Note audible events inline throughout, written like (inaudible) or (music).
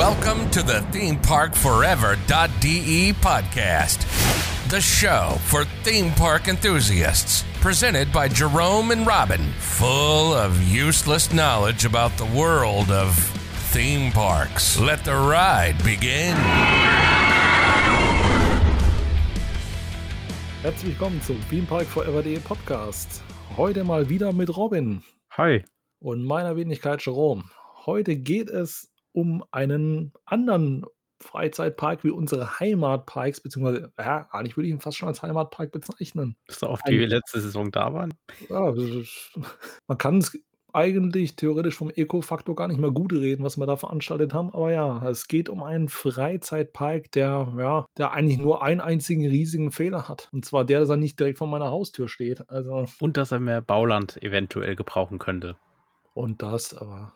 Welcome to the ThemeParkForever.de podcast, the show for theme park enthusiasts. Presented by Jerome and Robin, full of useless knowledge about the world of theme parks. Let the ride begin. Herzlich willkommen zum Theme Park Forever.de Podcast. Heute mal wieder mit Robin Hi. und meiner Wenigkeit Jerome. Heute geht es um einen anderen Freizeitpark wie unsere Heimatparks, beziehungsweise, ja, eigentlich würde ich ihn fast schon als Heimatpark bezeichnen. Bis auf die wir letzte Saison da waren? Ja, man kann es eigentlich theoretisch vom Eco-Faktor gar nicht mehr gut reden, was wir da veranstaltet haben. Aber ja, es geht um einen Freizeitpark, der, ja, der eigentlich nur einen einzigen riesigen Fehler hat. Und zwar der, dass er nicht direkt vor meiner Haustür steht. Also, Und dass er mehr Bauland eventuell gebrauchen könnte. und das, aber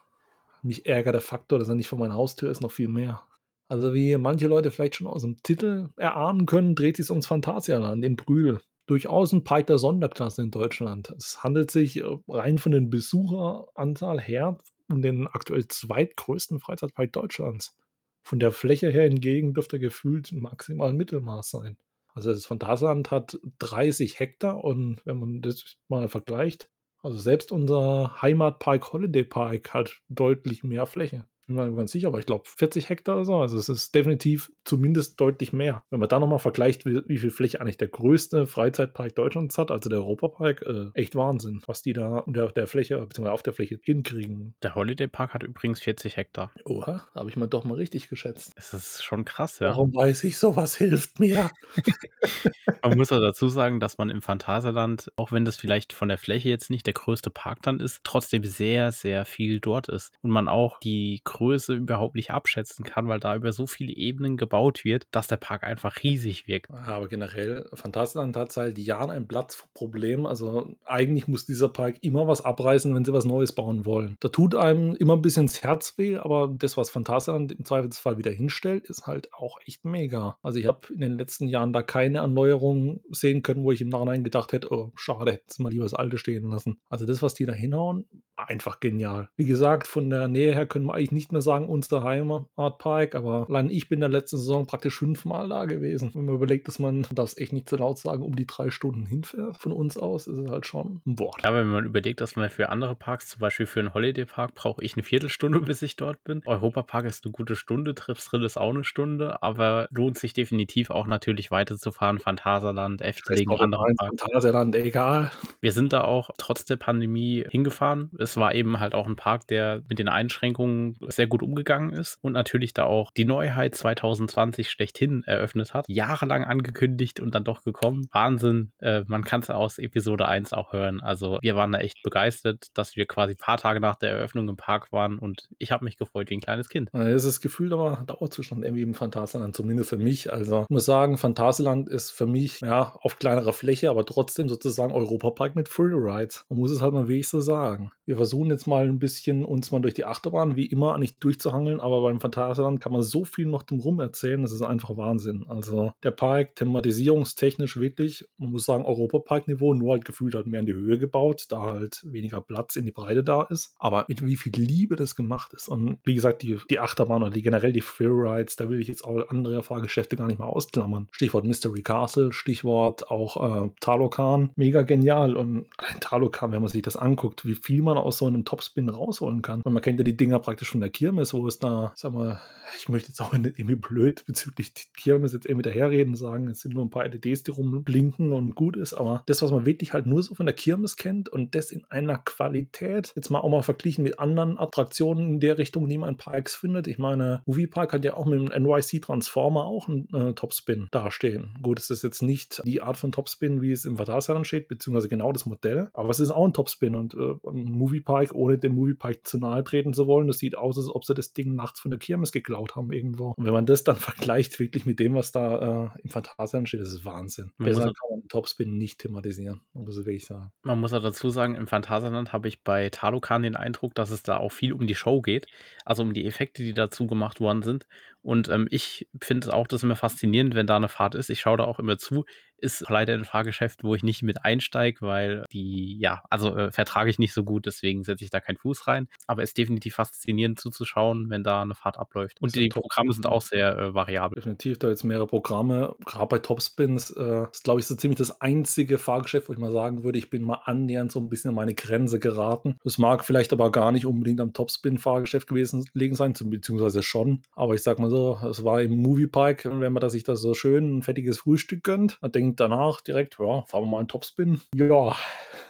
mich ärgert der Faktor, dass er nicht vor meiner Haustür ist, noch viel mehr. Also wie manche Leute vielleicht schon aus dem Titel erahnen können, dreht sich ums Phantasialand in Brühl. Durchaus ein Park der Sonderklasse in Deutschland. Es handelt sich äh, rein von den Besucheranzahl her um den aktuell zweitgrößten Freizeitpark Deutschlands. Von der Fläche her hingegen dürfte er gefühlt maximal Mittelmaß sein. Also das Phantasialand hat 30 Hektar und wenn man das mal vergleicht, also selbst unser Heimatpark Holiday Park hat deutlich mehr Fläche. Bin mir nicht ganz sicher, aber ich glaube 40 Hektar oder so. Also es ist definitiv zumindest deutlich mehr. Wenn man da nochmal vergleicht, wie, wie viel Fläche eigentlich der größte Freizeitpark Deutschlands hat, also der Europapark, äh, echt Wahnsinn, was die da unter der Fläche, beziehungsweise auf der Fläche hinkriegen. Der Holiday Park hat übrigens 40 Hektar. Oha, habe ich mal doch mal richtig geschätzt. Das ist schon krass, ja. Warum weiß ich, sowas hilft mir. (laughs) Man muss auch dazu sagen, dass man im Phantasialand, auch wenn das vielleicht von der Fläche jetzt nicht der größte Park dann ist, trotzdem sehr, sehr viel dort ist. Und man auch die Größe überhaupt nicht abschätzen kann, weil da über so viele Ebenen gebaut wird, dass der Park einfach riesig wirkt. Aber generell, Phantasialand hat seit Jahren ein Platzproblem. Also eigentlich muss dieser Park immer was abreißen, wenn sie was Neues bauen wollen. Da tut einem immer ein bisschen das Herz weh, aber das, was Phantasialand im Zweifelsfall wieder hinstellt, ist halt auch echt mega. Also ich habe in den letzten Jahren da keine Erneuerung sehen können, wo ich im Nachhinein gedacht hätte, oh, schade, hätten sie mal lieber das Alte stehen lassen. Also das, was die da hinhauen, einfach genial. Wie gesagt, von der Nähe her können wir eigentlich nicht mehr sagen, unser Heimatpark, aber allein ich bin in der letzten Saison praktisch fünfmal da gewesen. Wenn man überlegt, dass man, das echt nicht zu laut sagen, um die drei Stunden hinfährt von uns aus, ist es halt schon ein Wort. Ja, wenn man überlegt, dass man für andere Parks, zum Beispiel für einen Holiday Park, brauche ich eine Viertelstunde, bis ich dort bin. Europa Park ist eine gute Stunde, Tripsdrill ist auch eine Stunde, aber lohnt sich definitiv auch natürlich weiterzufahren. Phantasialand, Efteling, andere Parks. Phantasialand, egal. Wir sind da auch trotz der Pandemie hingefahren. Es war eben halt auch ein Park, der mit den Einschränkungen sehr gut umgegangen ist und natürlich da auch die Neuheit 2020 schlechthin eröffnet hat. Jahrelang angekündigt und dann doch gekommen. Wahnsinn. Äh, man kann es aus Episode 1 auch hören. Also wir waren da echt begeistert, dass wir quasi ein paar Tage nach der Eröffnung im Park waren und ich habe mich gefreut wie ein kleines Kind. Das ist gefühlt aber ein Dauerzustand irgendwie im Phantasialand, zumindest für mich. Also ich muss sagen, Phantasialand ist für mich ja auf kleinerer Fläche, aber trotzdem sozusagen Europapark mit Freerides. Man muss es halt mal wirklich so sagen. Wir versuchen jetzt mal ein bisschen uns mal durch die Achterbahn wie immer nicht durchzuhangeln, aber beim Phantasialand kann man so viel noch drumherum erzählen, das ist einfach Wahnsinn. Also der Park thematisierungstechnisch wirklich, man muss sagen, Europapark-Niveau, nur halt gefühlt halt mehr in die Höhe gebaut, da halt weniger Platz in die Breite da ist. Aber mit wie viel Liebe das gemacht ist. Und wie gesagt, die, die Achterbahn oder die generell die Freerides, da will ich jetzt auch andere Fahrgeschäfte gar nicht mal ausklammern. Stichwort Mystery Castle, Stichwort auch äh, Talokan, mega genial. Und ein Talokan, wenn man sich das anguckt, wie viel man aus so einem Topspin rausholen kann. Und man kennt ja die Dinger praktisch von der Kirmes, wo es da, sag mal, (laughs) ich möchte jetzt auch nicht irgendwie blöd bezüglich Kirmes jetzt irgendwie daherreden, sagen, es sind nur ein paar LEDs, die rumblinken und gut ist, aber das, was man wirklich halt nur so von der Kirmes kennt und das in einer Qualität, jetzt mal auch mal verglichen mit anderen Attraktionen in der Richtung, die man in Parks findet. Ich meine, Movie Park hat ja auch mit dem NYC Transformer auch einen äh, Topspin dastehen. Gut, es ist jetzt nicht die Art von Topspin, wie es im Phantasialand steht, beziehungsweise genau das Modell, aber es ist auch ein Topspin und äh, Movie Park, ohne dem Movie Park zu nahe treten zu wollen, das sieht aus, als ob sie das Ding nachts von der Kirmes geklaut haben irgendwo. Und wenn man das dann (laughs) vergleicht wirklich mit dem, was da äh, im Phantasialand steht, das ist Wahnsinn. Man Besser kann man Topspin nicht thematisieren, muss ich wirklich sagen. Man muss auch dazu sagen, im Phantasialand habe ich bei Talokan den Eindruck, dass es da auch viel um die Show geht, also um die Effekte, die dazu gemacht worden sind. Und ähm, ich finde es auch das immer faszinierend, wenn da eine Fahrt ist. Ich schaue da auch immer zu. Ist leider ein Fahrgeschäft, wo ich nicht mit einsteige, weil die, ja, also äh, vertrage ich nicht so gut, deswegen setze ich da keinen Fuß rein. Aber es ist definitiv faszinierend zuzuschauen, wenn da eine Fahrt abläuft. Und die Programme sind auch sehr äh, variabel. Definitiv, da jetzt mehrere Programme. Gerade bei Topspins äh, ist, glaube ich, so ziemlich das einzige Fahrgeschäft, wo ich mal sagen würde, ich bin mal annähernd so ein bisschen an meine Grenze geraten. Das mag vielleicht aber gar nicht unbedingt am Topspin-Fahrgeschäft gewesen liegen sein, beziehungsweise schon. Aber ich sag mal so, es war im Moviepark, wenn man sich da so schön ein fettiges Frühstück gönnt, man denkt danach direkt, ja, fahren wir mal einen Topspin. Ja,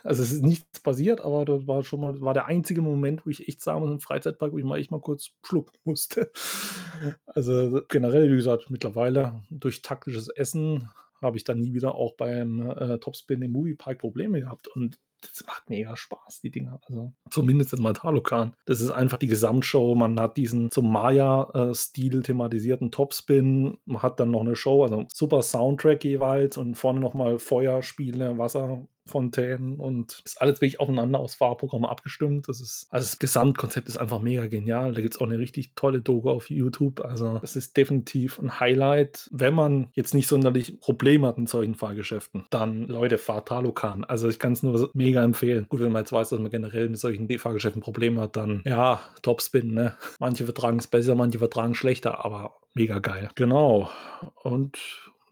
also es ist nichts passiert, aber das war schon mal, war der einzige Moment, wo ich echt sagen muss, im Freizeitpark, wo ich mal echt mal kurz schlucken musste. Also generell, wie gesagt, mittlerweile durch taktisches Essen habe ich dann nie wieder auch beim äh, Topspin im Moviepark Probleme gehabt. Und das macht mega Spaß, die Dinger. Also zumindest in Matalokan. Das ist einfach die Gesamtshow. Man hat diesen zum Maya-Stil thematisierten Topspin. Man hat dann noch eine Show, also super Soundtrack jeweils und vorne nochmal Feuerspiele, Wasser, Fontänen und ist alles wirklich aufeinander aus Fahrprogrammen abgestimmt. Das ist, also das Gesamtkonzept ist einfach mega genial. Da gibt es auch eine richtig tolle Doku auf YouTube. Also das ist definitiv ein Highlight, wenn man jetzt nicht sonderlich Probleme hat mit solchen Fahrgeschäften. Dann, Leute, fahrt Talokan. Also ich kann es nur mega empfehlen. Gut, wenn man jetzt weiß, dass man generell mit solchen Fahrgeschäften Probleme hat, dann ja, Topspin, ne? Manche vertragen es besser, manche vertragen schlechter, aber mega geil. Genau. Und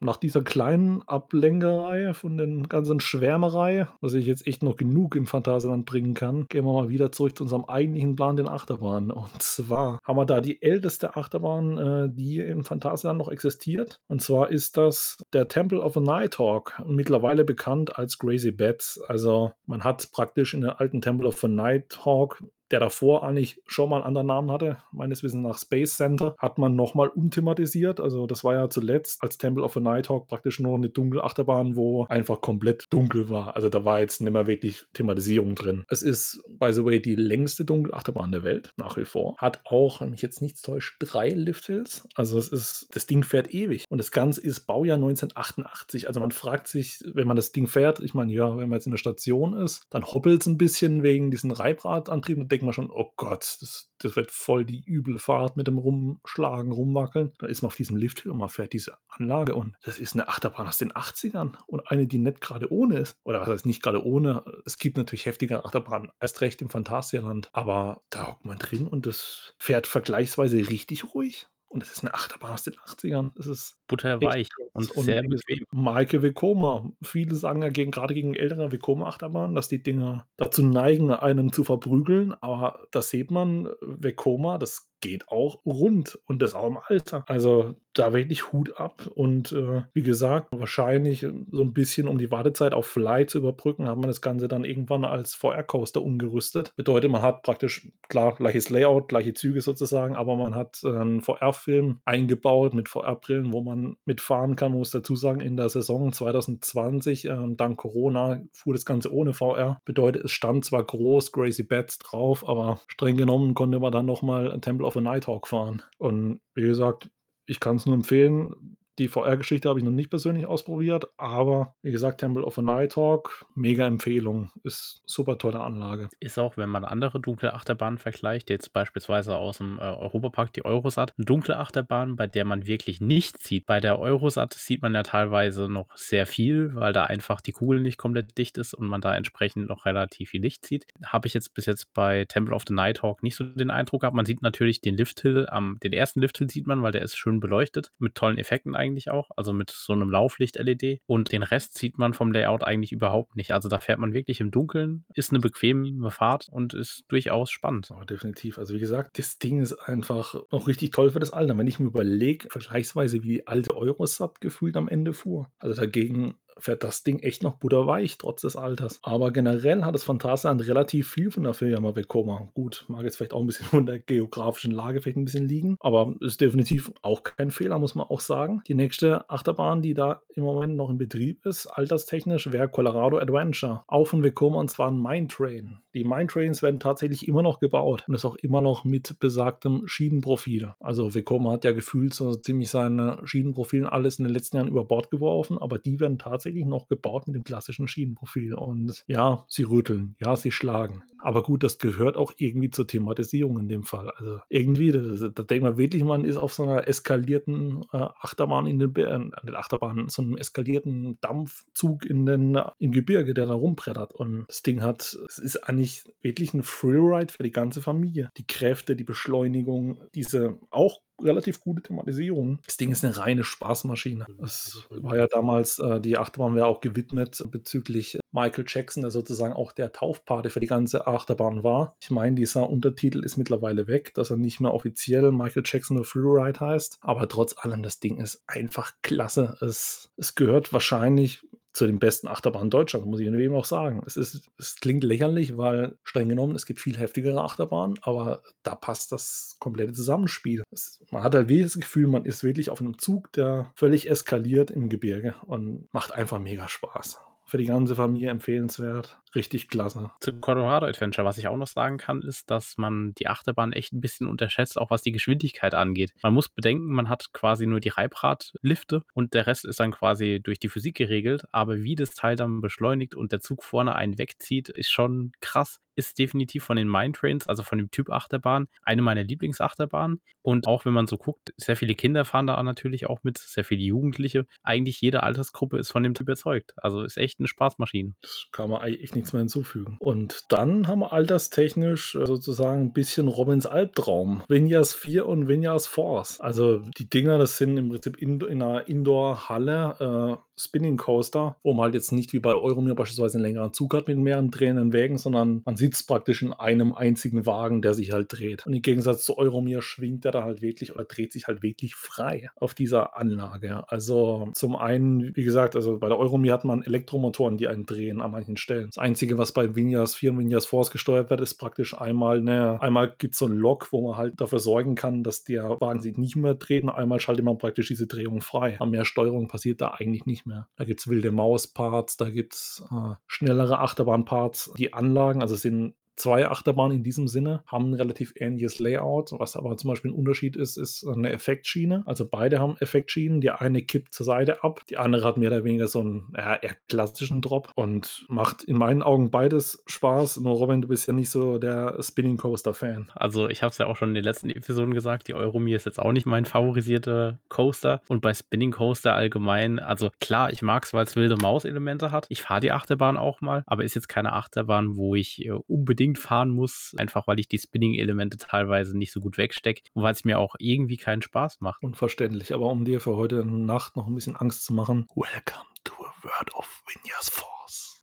nach dieser kleinen Ablenkerei von den ganzen Schwärmerei, was ich jetzt echt noch genug im Phantasialand bringen kann, gehen wir mal wieder zurück zu unserem eigentlichen Plan, den Achterbahnen. Und zwar haben wir da die älteste Achterbahn, äh, die im Phantasialand noch existiert. Und zwar ist das der Temple of a Nighthawk, mittlerweile bekannt als Crazy Bats. Also man hat praktisch in der alten Temple of a Nighthawk der davor eigentlich schon mal einen anderen Namen hatte, meines Wissens nach Space Center, hat man nochmal umthematisiert. Also das war ja zuletzt als Temple of a Nighthawk praktisch nur eine dunkle Achterbahn, wo einfach komplett dunkel war. Also da war jetzt nicht mehr wirklich Thematisierung drin. Es ist, by the way, die längste dunkle Achterbahn der Welt, nach wie vor. Hat auch, wenn mich jetzt nichts täuscht, drei Lifthills. Also es ist, das Ding fährt ewig. Und das Ganze ist Baujahr 1988. Also man fragt sich, wenn man das Ding fährt, ich meine, ja, wenn man jetzt in der Station ist, dann hoppelt es ein bisschen wegen diesen Reibradantrieben und denkt denkt man schon, oh Gott, das, das wird voll die üble Fahrt mit dem Rumschlagen, Rumwackeln. Da ist man auf diesem Lift und man fährt diese Anlage und das ist eine Achterbahn aus den 80ern und eine, die nicht gerade ohne ist. Oder was heißt nicht gerade ohne? Es gibt natürlich heftige Achterbahnen, erst recht im Phantasialand, aber da hockt man drin und das fährt vergleichsweise richtig ruhig. Und es ist eine Achterbahn aus den 80ern. Es ist butterweich und, und sehr bequem. Maike Vekoma. Viele sagen ja gegen, gerade gegen ältere Vekoma-Achterbahnen, dass die Dinger dazu neigen, einen zu verprügeln. Aber da sieht man, Vekoma, das geht auch rund und das auch im Alter. Also da wirklich Hut ab und äh, wie gesagt, wahrscheinlich so ein bisschen, um die Wartezeit auf Fly zu überbrücken, hat man das Ganze dann irgendwann als VR-Coaster umgerüstet. Bedeutet, man hat praktisch, klar, gleiches Layout, gleiche Züge sozusagen, aber man hat äh, einen VR-Film eingebaut mit VR-Brillen, wo man mitfahren kann. Man muss dazu sagen, in der Saison 2020, äh, dank Corona, fuhr das Ganze ohne VR. Bedeutet, es stand zwar groß Crazy Bats drauf, aber streng genommen konnte man dann nochmal Temple of auf a Nighthawk fahren. Und wie gesagt, ich kann es nur empfehlen. Die VR-Geschichte habe ich noch nicht persönlich ausprobiert, aber wie gesagt, Temple of a Nighthawk, mega Empfehlung. Ist super tolle Anlage. Ist auch, wenn man andere dunkle Achterbahnen vergleicht, jetzt beispielsweise aus dem äh, Europapark die Eurosat, eine dunkle Achterbahn, bei der man wirklich nichts sieht. Bei der Eurosat sieht man ja teilweise noch sehr viel, weil da einfach die Kugel nicht komplett dicht ist und man da entsprechend noch relativ viel Licht sieht. Habe ich jetzt bis jetzt bei Temple of the Nighthawk nicht so den Eindruck gehabt. Man sieht natürlich den Lifthill, am, den ersten Lifthill sieht man, weil der ist schön beleuchtet, mit tollen Effekten eigentlich auch, also mit so einem Lauflicht-LED. Und den Rest sieht man vom Layout eigentlich überhaupt nicht. Also da fährt man wirklich im Dunkeln, ist eine bequeme Fahrt und ist durchaus spannend. Oh, definitiv. Also wie gesagt, das Ding ist einfach noch richtig toll für das Alter. Wenn ich mir überlege, vergleichsweise wie die alte Eurosat gefühlt am Ende fuhr. Also dagegen fährt das Ding echt noch butterweich, trotz des Alters. Aber generell hat das Phantasialand relativ viel von der Firma Vekoma. Gut, mag jetzt vielleicht auch ein bisschen (laughs) von der geografischen Lage vielleicht ein bisschen liegen, aber ist definitiv auch kein Fehler, muss man auch sagen. Die nächste Achterbahn, die da im Moment noch in Betrieb ist, alterstechnisch, wäre Colorado Adventure. Auch von Vekoma und zwar ein Mine Train. Die Mine Trains werden tatsächlich immer noch gebaut und ist auch immer noch mit besagtem Schienenprofil. Also Vekoma hat ja gefühlt so ziemlich seine Schienenprofilen alles in den letzten Jahren über Bord geworfen, aber die werden tatsächlich tatsächlich noch gebaut mit dem klassischen Schienenprofil. Und ja, sie rütteln, ja, sie schlagen. Aber gut, das gehört auch irgendwie zur Thematisierung in dem Fall. Also irgendwie, da, denkt man wirklich, man ist auf so einer eskalierten äh, Achterbahn in den, äh, an Achterbahn, so einem eskalierten Dampfzug in den im Gebirge, der da rumbrettert. Und das Ding hat, es ist eigentlich wirklich ein Freeride für die ganze Familie. Die Kräfte, die Beschleunigung, diese auch relativ gute Thematisierung. Das Ding ist eine reine Spaßmaschine. Es war ja damals, äh, die Achterbahn wäre auch gewidmet bezüglich Michael Jackson, der sozusagen auch der Taufpate für die ganze Achterbahn war. Ich meine, dieser Untertitel ist mittlerweile weg, dass er nicht mehr offiziell Michael Jackson The Freeride heißt. Aber trotz allem, das Ding ist einfach klasse. Es, es gehört wahrscheinlich zu den besten Achterbahnen Deutschlands, muss ich eben auch sagen. Es, ist, es klingt lächerlich, weil streng genommen, es gibt viel heftigere Achterbahnen, aber da passt das komplette Zusammenspiel. Es, man hat halt wirklich das Gefühl, man ist wirklich auf einem Zug, der völlig eskaliert im Gebirge und macht einfach mega Spaß für die ganze Familie empfehlenswert. Richtig klasse. Zum Colorado Adventure, was ich auch noch sagen kann, ist, dass man die Achterbahn echt ein bisschen unterschätzt, auch was die Geschwindigkeit angeht. Man muss bedenken, man hat quasi nur die Reibradlifte und der Rest ist dann quasi durch die Physik geregelt. Aber wie das Teil dann beschleunigt und der Zug vorne einen wegzieht, ist schon krass ist definitiv von den Mindtrains, also von dem Typ Achterbahn, eine meiner Lieblingsachterbahnen. Und auch wenn man so guckt, sehr viele Kinder fahren da natürlich auch mit, sehr viele Jugendliche. Eigentlich jede Altersgruppe ist von dem Typ überzeugt. Also ist echt eine Spaßmaschine. Das kann man eigentlich nichts mehr hinzufügen. Und dann haben wir alterstechnisch äh, sozusagen ein bisschen Robins Albtraum. Vinyas 4 und Vinyas Force. Also die Dinger, das sind im Prinzip in, in einer Indoor-Halle. Äh, Spinning Coaster, wo man halt jetzt nicht wie bei Euromir beispielsweise einen längeren Zug hat mit mehreren drehenden Wägen, sondern man sitzt praktisch in einem einzigen Wagen, der sich halt dreht. Und im Gegensatz zu Euromir schwingt er da halt wirklich oder dreht sich halt wirklich frei auf dieser Anlage. Also zum einen, wie gesagt, also bei der Euromir hat man Elektromotoren, die einen drehen an manchen Stellen. Das Einzige, was bei Vinyas 4 und Vinyas Force gesteuert wird, ist praktisch einmal eine, einmal gibt es so ein Lok, wo man halt dafür sorgen kann, dass der Wagen sich nicht mehr dreht und einmal schaltet man praktisch diese Drehung frei. Aber mehr Steuerung passiert da eigentlich nicht mehr. Da gibt es wilde Maus-Parts, da gibt es äh, schnellere Achterbahn-Parts. Die Anlagen, also sind zwei Achterbahnen in diesem Sinne haben ein relativ ähnliches Layout. Was aber zum Beispiel ein Unterschied ist, ist eine Effektschiene. Also beide haben Effektschienen. Die eine kippt zur Seite ab, die andere hat mehr oder weniger so einen ja, eher klassischen Drop und macht in meinen Augen beides Spaß. Nur Robin, du bist ja nicht so der Spinning Coaster-Fan. Also ich habe es ja auch schon in den letzten Episoden gesagt, die Euromir ist jetzt auch nicht mein favorisierter Coaster. Und bei Spinning Coaster allgemein, also klar, ich mag es, weil es wilde Maus-Elemente hat. Ich fahre die Achterbahn auch mal, aber ist jetzt keine Achterbahn, wo ich äh, unbedingt unbedingt fahren muss, einfach weil ich die Spinning-Elemente teilweise nicht so gut wegstecke und weil es mir auch irgendwie keinen Spaß macht. Unverständlich, aber um dir für heute Nacht noch ein bisschen Angst zu machen, welcome to a world of Vinya's Force.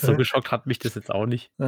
So geschockt hat mich das jetzt auch nicht. (laughs)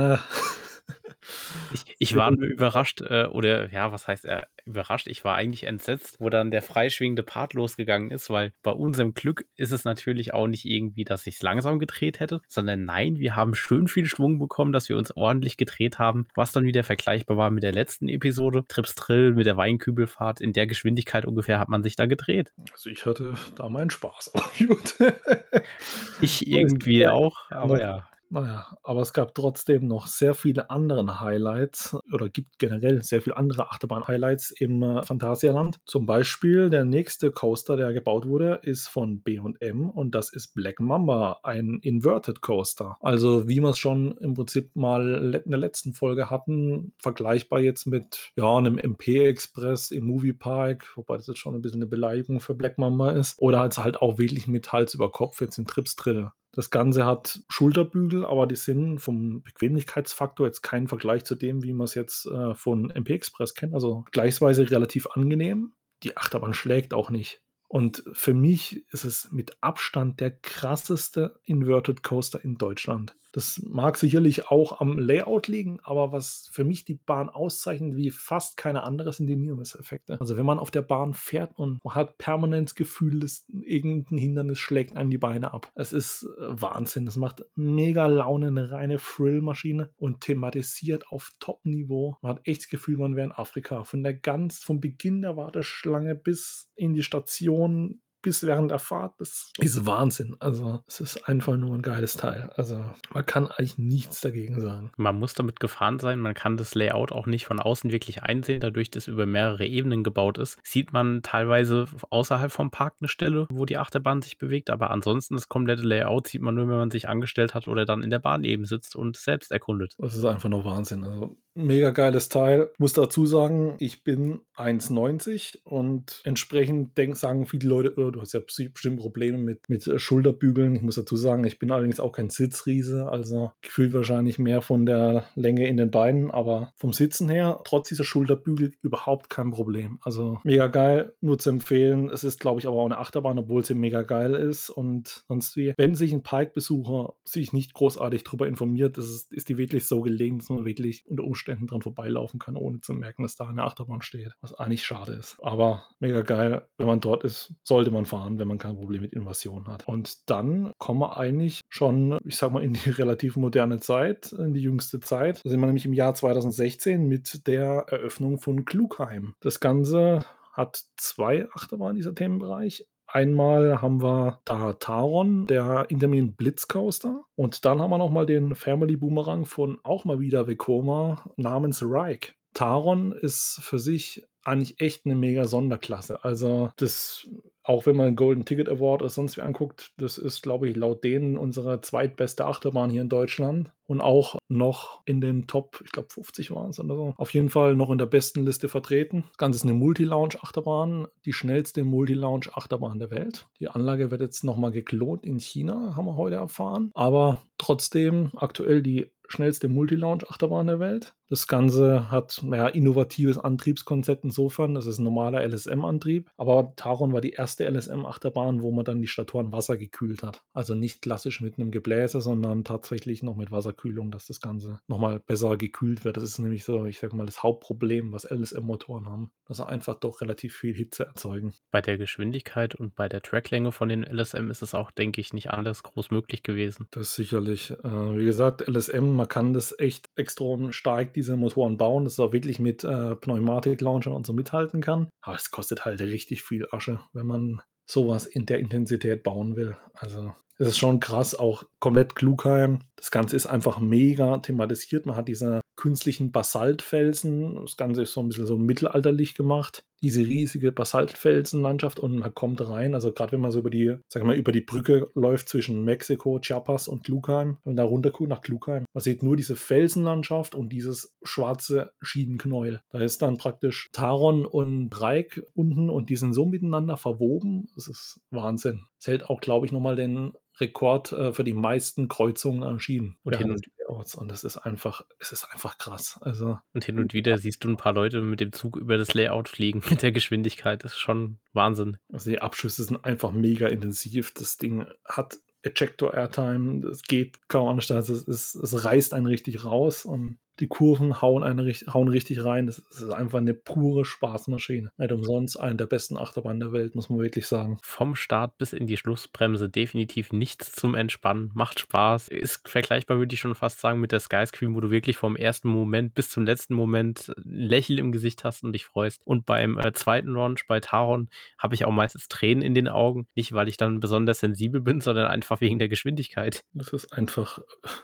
Äh. Ich, ich war nur überrascht, äh, oder ja, was heißt er? überrascht. Ich war eigentlich entsetzt, wo dann der freischwingende Part losgegangen ist, weil bei unserem Glück ist es natürlich auch nicht irgendwie, dass ich es langsam gedreht hätte, sondern nein, wir haben schön viel Schwung bekommen, dass wir uns ordentlich gedreht haben, was dann wieder vergleichbar war mit der letzten Episode. Trips Drill mit der Weinkübelfahrt. In der Geschwindigkeit ungefähr hat man sich da gedreht. Also ich hatte da meinen Spaß. (laughs) ich irgendwie auch, aber ja. Naja, aber es gab trotzdem noch sehr viele andere Highlights oder gibt generell sehr viele andere Achterbahn-Highlights im äh, Phantasialand. Zum Beispiel der nächste Coaster, der gebaut wurde, ist von B&M und das ist Black Mamba, ein Inverted Coaster. Also wie wir es schon im Prinzip mal in der letzten Folge hatten, vergleichbar jetzt mit ja, einem MP Express im Moviepark, wobei das jetzt schon ein bisschen eine Beleidigung für Black Mamba ist. Oder als halt auch wirklich mit Hals über Kopf jetzt in Trips Drill. Das Ganze hat Schulterbügel, aber die sind vom Bequemlichkeitsfaktor jetzt kein Vergleich zu dem, wie man es jetzt äh, von MP Express kennt. Also gleichsweise relativ angenehm. Die Achterbahn schlägt auch nicht. Und für mich ist es mit Abstand der krasseste Inverted Coaster in Deutschland. Das mag sicherlich auch am Layout liegen, aber was für mich die Bahn auszeichnet wie fast keine andere sind die Nearmiss-Effekte. Also wenn man auf der Bahn fährt und man hat permanent das Gefühl, dass irgendein Hindernis schlägt einem die Beine ab. Es ist äh, Wahnsinn. Das macht mega Laune, eine reine Thrill-Maschine und thematisiert auf Top-Niveau. Man hat echt das Gefühl, man wäre in Afrika. Von der ganz, vom Beginn der Warteschlange bis in die Station bis während der Fahrt, das ist Wahnsinn. Also, es ist einfach nur ein geiles Teil. Also, man kann eigentlich nichts dagegen sagen. Man muss damit gefahren sein. Man kann das Layout auch nicht von außen wirklich einsehen. Dadurch, dass über mehrere Ebenen gebaut ist, sieht man teilweise außerhalb vom Park eine Stelle, wo die Achterbahn sich bewegt. Aber ansonsten das komplette Layout sieht man nur, wenn man sich angestellt hat oder dann in der Bahn eben sitzt und selbst erkundet. Das ist einfach nur Wahnsinn. Also, mega geiles Teil. Muss dazu sagen, ich bin 1,90 und entsprechend denk, sagen viele Leute, oh, du hast ja bestimmt Probleme mit, mit äh, Schulterbügeln. Ich muss dazu sagen, ich bin allerdings auch kein Sitzriese, also gefühlt wahrscheinlich mehr von der Länge in den Beinen, aber vom Sitzen her, trotz dieser Schulterbügel, überhaupt kein Problem. Also mega geil, nur zu empfehlen. Es ist, glaube ich, aber auch eine Achterbahn, obwohl sie mega geil ist und sonst wie. Wenn sich ein Parkbesucher sich nicht großartig darüber informiert, ist, ist die wirklich so gelegen, dass man wirklich unter Umständen dran vorbeilaufen kann, ohne zu merken, dass da eine Achterbahn steht. Was eigentlich schade ist. Aber mega geil, wenn man dort ist, sollte man fahren, wenn man kein Problem mit Invasion hat. Und dann kommen wir eigentlich schon, ich sag mal, in die (laughs) relativ moderne Zeit, in die jüngste Zeit. Da sind wir nämlich im Jahr 2016 mit der Eröffnung von Klugheim. Das Ganze hat zwei Achterbahnen, dieser Themenbereich. Einmal haben wir da Taron, der Intermin Blitzcoaster. Und dann haben wir nochmal den Family Boomerang von auch mal wieder Vekoma namens Reich. Taron ist für sich eigentlich echt eine mega Sonderklasse. Also das auch wenn man Golden Ticket Award oder sonst wie anguckt, das ist, glaube ich, laut denen unsere zweitbeste Achterbahn hier in Deutschland und auch noch in den Top, ich glaube 50 waren es oder so, auf jeden Fall noch in der besten Liste vertreten. Das Ganze ist eine Multi-Lounge-Achterbahn, die schnellste Multi-Lounge-Achterbahn der Welt. Die Anlage wird jetzt nochmal geklont in China, haben wir heute erfahren. Aber trotzdem aktuell die schnellste Multi-Lounge-Achterbahn der Welt. Das Ganze hat naja, innovatives Antriebskonzept insofern. Das ist ein normaler LSM-Antrieb. Aber Taron war die erste LSM-Achterbahn, wo man dann die Statoren Wasser gekühlt hat. Also nicht klassisch mit einem Gebläse, sondern tatsächlich noch mit Wasserkühlung, dass das Ganze nochmal besser gekühlt wird. Das ist nämlich so, ich sag mal, das Hauptproblem, was LSM-Motoren haben. Dass sie einfach doch relativ viel Hitze erzeugen. Bei der Geschwindigkeit und bei der Tracklänge von den LSM ist es auch, denke ich, nicht alles groß möglich gewesen. Das sicherlich. Äh, wie gesagt, LSM, man kann das echt extrem stark, diese Motoren bauen, dass es auch wirklich mit äh, Pneumatik-Launchern und so mithalten kann. Aber es kostet halt richtig viel Asche, wenn man sowas in der Intensität bauen will. Also es ist schon krass, auch komplett Klugheim. Das Ganze ist einfach mega thematisiert. Man hat diese künstlichen Basaltfelsen. Das Ganze ist so ein bisschen so mittelalterlich gemacht. Diese riesige Basaltfelsenlandschaft und man kommt rein. Also gerade wenn man so über die, wir mal, über die Brücke läuft zwischen Mexiko, Chiapas und Klugheim und da runter guckt nach Klugheim, man sieht nur diese Felsenlandschaft und dieses schwarze Schiedenknäuel. Da ist dann praktisch Taron und Reik unten und die sind so miteinander verwoben. Das ist Wahnsinn. Es hält auch, glaube ich, nochmal den Rekord äh, für die meisten Kreuzungen an Schienen. Und hin und, und das ist einfach, es ist einfach krass. Also, und hin und wieder siehst du ein paar Leute mit dem Zug über das Layout fliegen (laughs) mit der Geschwindigkeit. Das ist schon Wahnsinn. Also die Abschüsse sind einfach mega intensiv. Das Ding hat Ejector Airtime, das geht kaum anders. Also es, es, es reißt einen richtig raus und die Kurven hauen, eine, hauen richtig rein. Das ist einfach eine pure Spaßmaschine. Nicht umsonst eine der besten Achterbahnen der Welt, muss man wirklich sagen. Vom Start bis in die Schlussbremse definitiv nichts zum Entspannen. Macht Spaß. Ist vergleichbar, würde ich schon fast sagen, mit der Skyscream, wo du wirklich vom ersten Moment bis zum letzten Moment ein Lächeln im Gesicht hast und dich freust. Und beim äh, zweiten Launch bei Taron habe ich auch meistens Tränen in den Augen. Nicht, weil ich dann besonders sensibel bin, sondern einfach wegen der Geschwindigkeit. Das ist einfach.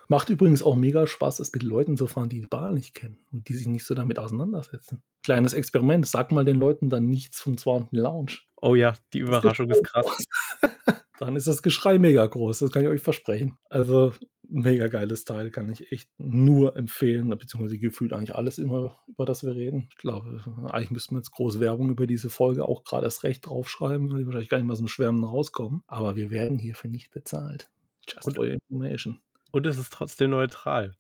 Macht übrigens auch mega Spaß, es mit Leuten zu fahren, die die Bar nicht kennen und die sich nicht so damit auseinandersetzen. Kleines Experiment, sag mal den Leuten dann nichts vom 2. Lounge. Oh ja, die Überraschung ist krass. (laughs) dann ist das Geschrei mega groß, das kann ich euch versprechen. Also mega geiles Teil, kann ich echt nur empfehlen, beziehungsweise gefühlt eigentlich alles immer, über das wir reden. Ich glaube, eigentlich müssten wir jetzt große Werbung über diese Folge auch gerade erst recht draufschreiben, weil die wahrscheinlich gar nicht mehr so ein Schwärmen rauskommen. Aber wir werden hierfür nicht bezahlt. Just for information. Und es ist trotzdem neutral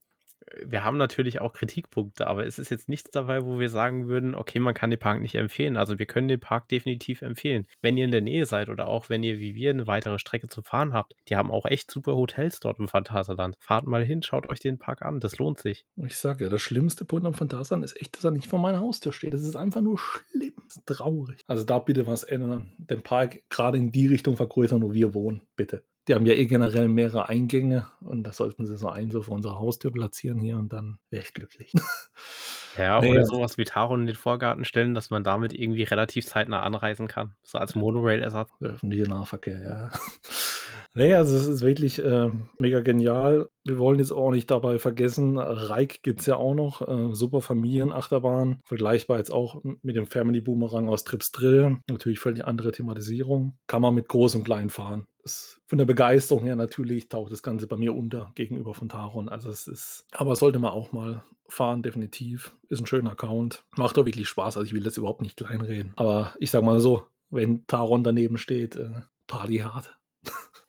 wir haben natürlich auch Kritikpunkte, aber es ist jetzt nichts dabei, wo wir sagen würden, okay, man kann den Park nicht empfehlen. Also wir können den Park definitiv empfehlen. Wenn ihr in der Nähe seid oder auch wenn ihr wie wir eine weitere Strecke zu fahren habt, die haben auch echt super Hotels dort im Phantasialand. Fahrt mal hin, schaut euch den Park an, das lohnt sich. Ich sage ja, das schlimmste Punkt am Phantasialand ist echt, dass er nicht vor meiner Haustür steht. Das ist einfach nur schlimm, traurig. Also da bitte was ändern, den Park gerade in die Richtung vergrößern, wo wir wohnen, bitte. Die haben ja eh generell mehrere Eingänge und da sollten sie so einen so vor unserer Haustür platzieren hier und dann wäre ich glücklich. Ja, (laughs) Ne, oder sowas wie Taron in den Vorgarten stellen, dass man damit irgendwie relativ zeitnah anreisen kann, so als Monorail-Ersatz. Der öffentliche Nahverkehr, ja. (laughs) Ne, also es ist wirklich, ähm, mega genial. Wir wollen jetzt auch nicht dabei vergessen, Reik gibt's ja auch noch, äh, super Familienachterbahn, vergleichbar jetzt auch mit dem Family Boomerang aus Trips Drill. Natürlich völlig andere Thematisierung. Kann man mit groß und klein fahren. Von der Begeisterung her natürlich taucht das Ganze bei mir unter gegenüber von Taron. Also es ist aber sollte man auch mal fahren, definitiv. Ist 'n schöner Account. Macht auch wirklich Spaß. Also, ich will das überhaupt nicht kleinreden. Aber ich sage mal so, wenn Taron daneben steht, äh, Party hard.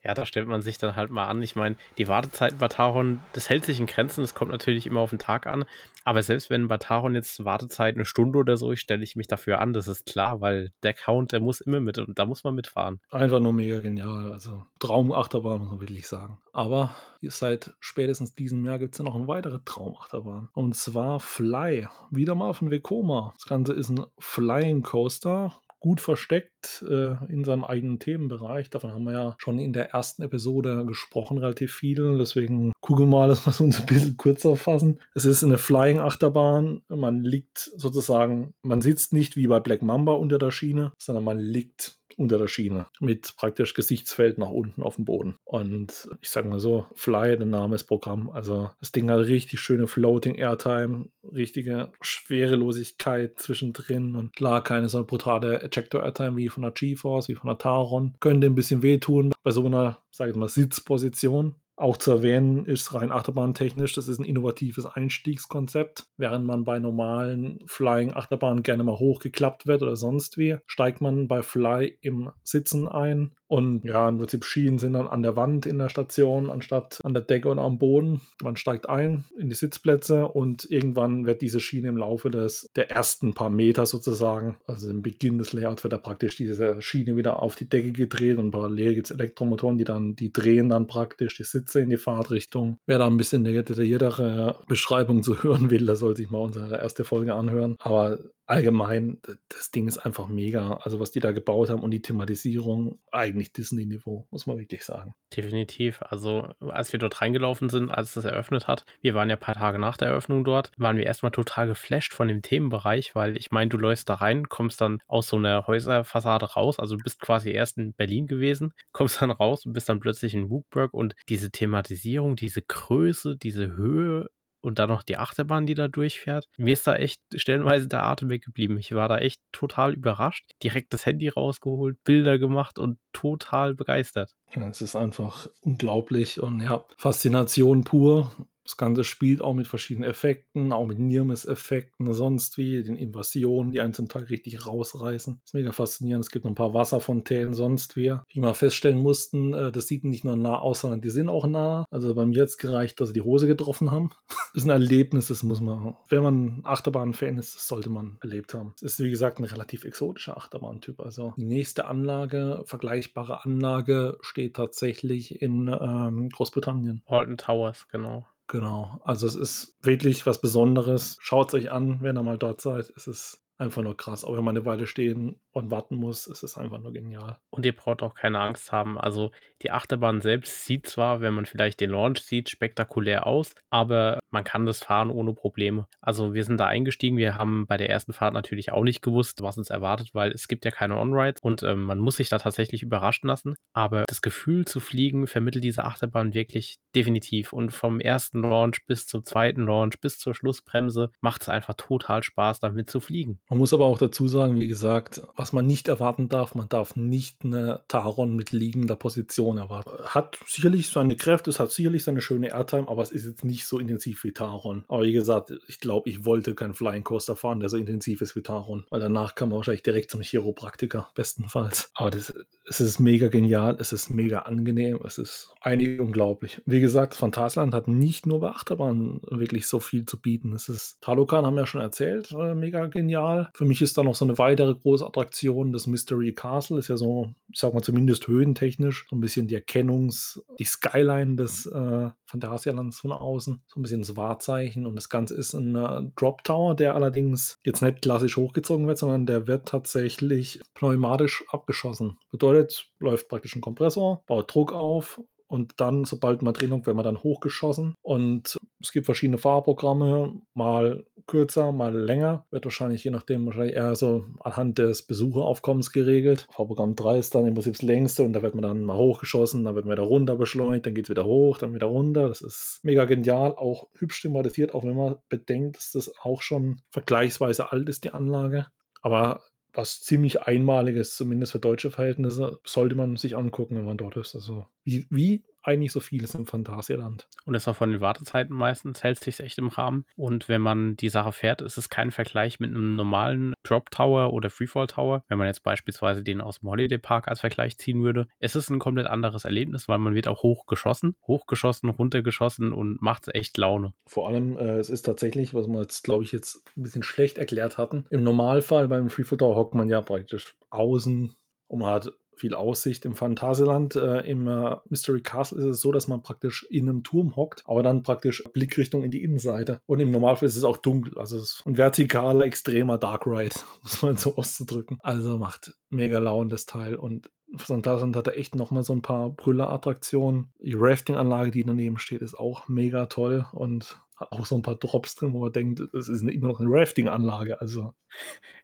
Ja, da stellt man sich dann halt mal an. Ich meine, die Wartezeiten bei Taron, das hält sich in Grenzen. Das kommt natürlich immer auf den Tag an. Aber selbst wenn bei Taron jetzt Wartezeit 'ne Stunde oder so ist, stelle ich mich dafür an. Das ist klar, weil der Count, der muss immer mit und da muss man mitfahren. Einfach nur mega genial. Also, Traumachterbahn, muss man wirklich sagen. Aber seit spätestens diesem Jahr gibt's ja noch 'ne weitere Traumachterbahn. Und zwar Fly, wieder mal von Vekoma. Das Ganze ist 'n Flying Coaster, gut versteckt, äh, in seinem eigenen Themenbereich. Davon haben wir ja schon in der ersten Episode gesprochen, relativ viel. Deswegen gucken wir mal, (laughs) dass wir's uns 'n bisschen kürzer fassen. Es ist 'ne Flying Achterbahn. Man liegt sozusagen man sitzt nicht wie bei Black Mamba unter der Schiene, sondern man liegt unter der Schiene mit praktisch Gesichtsfeld nach unten aufm Boden. Und ich sage mal so, Fly, der Name ist Programm. Also, das Ding hat richtig schöne Floating Airtime, richtige Schwerelosigkeit zwischendrin und klar, keine so brutale Ejector Airtime wie von der G-Force, wie von der Taron. Könnte 'n bisschen wehtun bei so 'ner, sage ich mal, Sitzposition. Auch zu erwähnen ist rein achterbahntechnisch, das ist 'n innovatives Einstiegskonzept. Während man bei normalen Flying-Achterbahnen gerne mal hochgeklappt wird oder sonst wie, steigt man bei Fly im Sitzen ein und ja, im Prinzip Schienen sind dann an der Wand in der Station anstatt an der Decke und am Boden. Man steigt ein in die Sitzplätze und irgendwann wird diese Schiene im Laufe des der ersten paar Meter sozusagen also im Beginn des Layouts wird da praktisch diese Schiene wieder auf die Decke gedreht und parallel gibt's Elektromotoren, die dann die drehen dann praktisch die Sitze in die Fahrtrichtung. Wer da 'n bisschen detailliertere Beschreibung zu hören will, der soll sich mal unsere erste Folge anhören. Aber allgemein, das Ding ist einfach mega. Also, was die da gebaut haben und die Thematisierung, eigentlich Disney-Niveau, muss man wirklich sagen. Definitiv. Also, als wir dort reingelaufen sind, als das eröffnet hat wir waren ja paar Tage nach der Eröffnung dort, waren wir erst mal total geflasht von dem Themenbereich, weil ich meine, du läufst da rein, kommst dann aus so 'ner Häuserfassade raus. Also, du bist quasi erst in Berlin gewesen, (laughs) kommst dann raus und bist dann plötzlich in Bugberg und diese Thematisierung, diese Größe, diese Höhe und dann noch die Achterbahn, die da durchfährt. Mir ist da echt stellenweise der Atem weggeblieben. Ich war da echt total überrascht, direkt das Handy rausgeholt, Bilder gemacht und total begeistert. Ja, es ist einfach unglaublich und ja, Faszination pur. Das Ganze spielt auch mit verschiedenen Effekten, auch mit Near-Miss-Effekten, sonst wie, den Invasionen, die einen zum Teil richtig rausreißen. Ist mega faszinierend. Es gibt noch 'n paar Wasserfontänen, sonst wie. Wie wir feststellen mussten, äh, das sieht nicht nur nah aus, sondern die sind auch nah. Also, bei mir hat's gereicht, dass sie die Hose getroffen haben. (laughs) Ist 'n Erlebnis, das muss man wenn man Achterbahn-Fan ist, das sollte man erlebt haben. Es ist, wie gesagt, 'n relativ exotischer Achterbahntyp. Also, die nächste Anlage vergleichbare Anlage steht tatsächlich in, ähm, Großbritannien. Alton Towers, genau. Genau. Also, es ist wirklich was Besonderes. Schaut's euch an, wenn ihr mal dort seid. Es ist einfach nur krass. Auch wenn man 'ne Weile stehen und warten muss, es ist einfach nur genial. Und ihr braucht auch keine Angst haben. Also, die Achterbahn selbst sieht zwar, wenn man vielleicht den Launch sieht, spektakulär aus, aber man kann das fahren ohne Probleme. Also, wir sind da eingestiegen. Wir haben bei der ersten Fahrt natürlich auch nicht gewusst, was uns erwartet, weil es gibt ja keine On-Rides und, ähm, man muss sich da tatsächlich überraschen lassen. Aber das Gefühl zu fliegen vermittelt diese Achterbahn wirklich definitiv. Und vom ersten Launch bis zum zweiten Launch, bis zur Schlussbremse macht's einfach total Spaß, damit zu fliegen. Man muss aber auch dazu sagen, wie gesagt, was man nicht erwarten darf, man darf nicht 'ne Taron mit liegender Position erwarten. Hat sicherlich seine Kräfte, es hat sicherlich seine schöne Airtime, aber es ist jetzt nicht so intensiv wie Taron. Aber wie gesagt, ich glaube, ich wollte keinen Flying Coaster fahren, der so intensiv ist wie Taron, weil danach kann man wahrscheinlich direkt zum Chiropraktiker, bestenfalls. Aber das es ist mega genial, es ist mega angenehm, es ist eigentlich unglaublich. Wie gesagt, Phantasialand hat nicht nur bei Achterbahnen wirklich so viel zu bieten. Es ist Talokan haben wir ja schon erzählt, äh, mega genial. Genial. Für mich ist da noch so eine weitere große Attraktion, das Mystery Castle. Ist ja so, ich sag mal zumindest höhentechnisch, so ein bisschen die Erkennungs-, die Skyline des äh, Phantasialands von außen. So ein bisschen das Wahrzeichen. Und das Ganze ist ein Drop Tower, der allerdings jetzt nicht klassisch hochgezogen wird, sondern der wird tatsächlich pneumatisch abgeschossen. Bedeutet, läuft praktisch ein Kompressor, baut Druck auf und dann, sobald man drin hockt, wird man dann hochgeschossen. Und es gibt verschiedene Fahrprogramme, mal kürzer, mal länger. Wird wahrscheinlich je nachdem wahrscheinlich eher so anhand des Besucheraufkommens geregelt. Fahrprogramm 3 ist dann im Prinzip das längste und da wird man dann mal hochgeschossen, dann wird man wieder runter beschleunigt, dann geht es wieder hoch, dann wieder runter. Das ist mega genial, auch hübsch thematisiert, auch wenn man bedenkt, dass das auch schon vergleichsweise alt ist, die Anlage. Aber was ziemlich Einmaliges, zumindest für deutsche Verhältnisse, sollte man sich angucken, wenn man dort ist. Also wie, wie eigentlich so vieles im Phantasialand. Und ist auch von den Wartezeiten meistens, hält sich echt im Rahmen. Und wenn man die Sache fährt, ist es kein Vergleich mit einem normalen Drop Tower oder Freefall Tower. Wenn man jetzt beispielsweise den aus dem Holiday Park als Vergleich ziehen würde, ist es ein komplett anderes Erlebnis, weil man wird auch hochgeschossen, hochgeschossen, runtergeschossen und macht echt Laune. Vor allem, äh, es ist tatsächlich, was wir jetzt, glaube ich, jetzt ein bisschen schlecht erklärt hatten. Im Normalfall beim Freefall Tower hockt man ja praktisch außen und man hat viel Aussicht im Phantasialand. Äh, Im äh, Mystery Castle ist es so, dass man praktisch in einem Turm hockt, aber dann praktisch Blickrichtung in die Innenseite. Und im Normalfall ist es auch dunkel. Also es ist ein vertikaler, extremer Dark Ride, (laughs) muss man so auszudrücken. Also macht mega Laune das Teil. Und Phantasialand hat er echt nochmal so ein paar Brüller-Attraktionen. Die Rafting-Anlage, die daneben steht, ist auch mega toll und hat auch so ein paar Drops drin, wo man denkt, es ist immer noch eine Rafting-Anlage. Also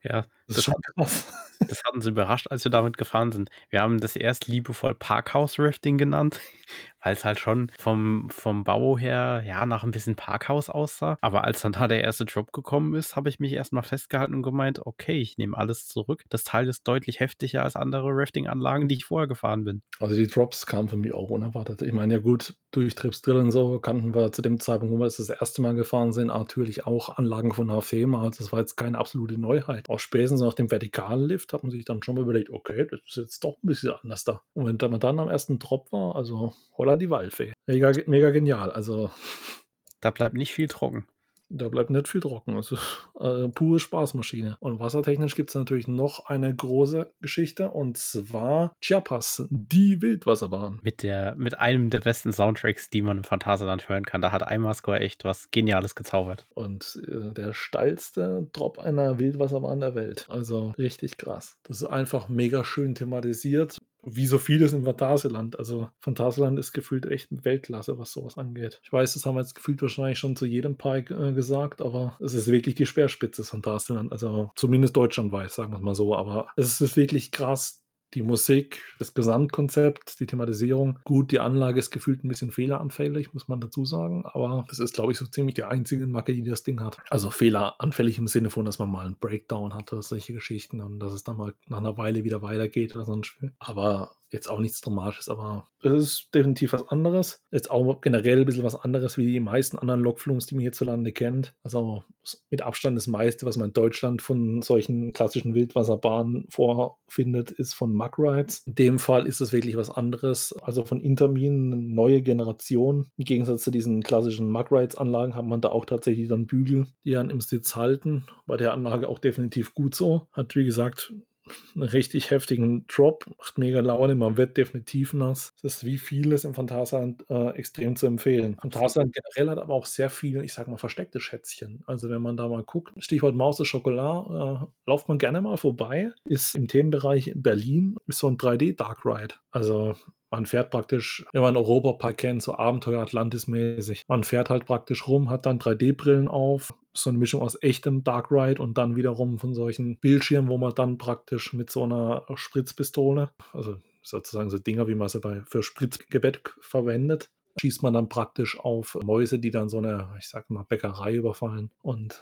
ja, das, das, hat, (laughs) das, hat uns überrascht, als wir damit gefahren sind. Wir haben das erst liebevoll Parkhouse-Rafting genannt, (laughs) weil es halt schon vom, vom Bau her ja nach ein bisschen Parkhaus aussah. Aber als dann da der erste Drop gekommen ist, habe ich mich erstmal festgehalten und gemeint, okay, ich nehme alles zurück. Das Teil ist deutlich heftiger als andere Rafting-Anlagen, die ich vorher gefahren bin. Also die Drops kamen für mich auch unerwartet. Ich meine, ja gut, durch Trips Drill und so kannten wir zu dem Zeitpunkt, wo wir das, das erste Mal gefahren sind, natürlich auch Anlagen von HFEMA. Das war jetzt keine absolute Neuheit. Auch spätestens nach dem vertikalen Lift hat man sich dann schon mal überlegt, okay, das ist jetzt doch ein bisschen anders da. Und wenn man dann am ersten Drop war, also holla die Waldfee. Mega, mega genial. Also da bleibt nicht viel trocken. Da bleibt nicht viel trocken. Es ist äh, pure Spaßmaschine. Und wassertechnisch gibt es natürlich noch eine große Geschichte und zwar Chiapas, die Wildwasserbahn. Mit, der, mit einem der besten Soundtracks, die man im Phantasialand hören kann. Da hat Eimascore echt was Geniales gezaubert. Und äh, der steilste Drop einer Wildwasserbahn der Welt. Also richtig krass. Das ist einfach mega schön thematisiert wie so vieles im Phantasialand. Also Phantasialand ist gefühlt echt Weltklasse, was sowas angeht. Ich weiß, das haben wir jetzt gefühlt wahrscheinlich schon zu jedem Park äh, gesagt, aber es ist wirklich die Speerspitze des Phantasialand. Also zumindest deutschlandweit, sagen wir es mal so. Aber es ist wirklich krass, die Musik, das Gesamtkonzept, die Thematisierung. Gut, die Anlage ist gefühlt ein bisschen fehleranfällig, muss man dazu sagen. Aber das ist, glaube ich, so ziemlich die einzige Macke, die das Ding hat. Also fehleranfällig im Sinne von, dass man mal einen Breakdown hatte, solche Geschichten und dass es dann mal nach einer Weile wieder weitergeht oder sonst. Aber jetzt auch nichts Dramatisches, aber es ist definitiv was anderes. Jetzt auch generell ein bisschen was anderes wie die meisten anderen Lokflugs, die man hierzulande kennt. Also mit Abstand das meiste, was man in Deutschland von solchen klassischen Wildwasserbahnen vorfindet, ist von Mug Rides. In dem Fall ist es wirklich was anderes. Also von Intermin eine neue Generation. Im Gegensatz zu diesen klassischen Mug Rides Anlagen hat man da auch tatsächlich dann Bügel, die dann im Sitz halten. Bei der Anlage auch definitiv gut so. Hat wie gesagt einen richtig heftigen Drop, macht mega Laune, man wird definitiv nass. Das ist wie vieles im Phantasialand äh, extrem zu empfehlen. Phantasialand generell hat aber auch sehr viele, ich sag mal, versteckte Schätzchen. Also wenn man da mal guckt, Stichwort Maus de Chocolat, äh, lauft man gerne mal vorbei, ist im Themenbereich in Berlin, ist so ein 3D Dark Ride. Also man fährt praktisch, wenn man Europapark kennt, so Abenteuer Atlantis-mäßig. Man fährt halt praktisch rum, hat dann 3D-Brillen auf, so eine Mischung aus echtem Dark Ride und dann wiederum von solchen Bildschirmen, wo man dann praktisch mit so einer Spritzpistole, also sozusagen so Dinger, wie man sie bei, für Spritzgebet verwendet, schießt man dann praktisch auf Mäuse, die dann so eine, ich sag mal, Bäckerei überfallen und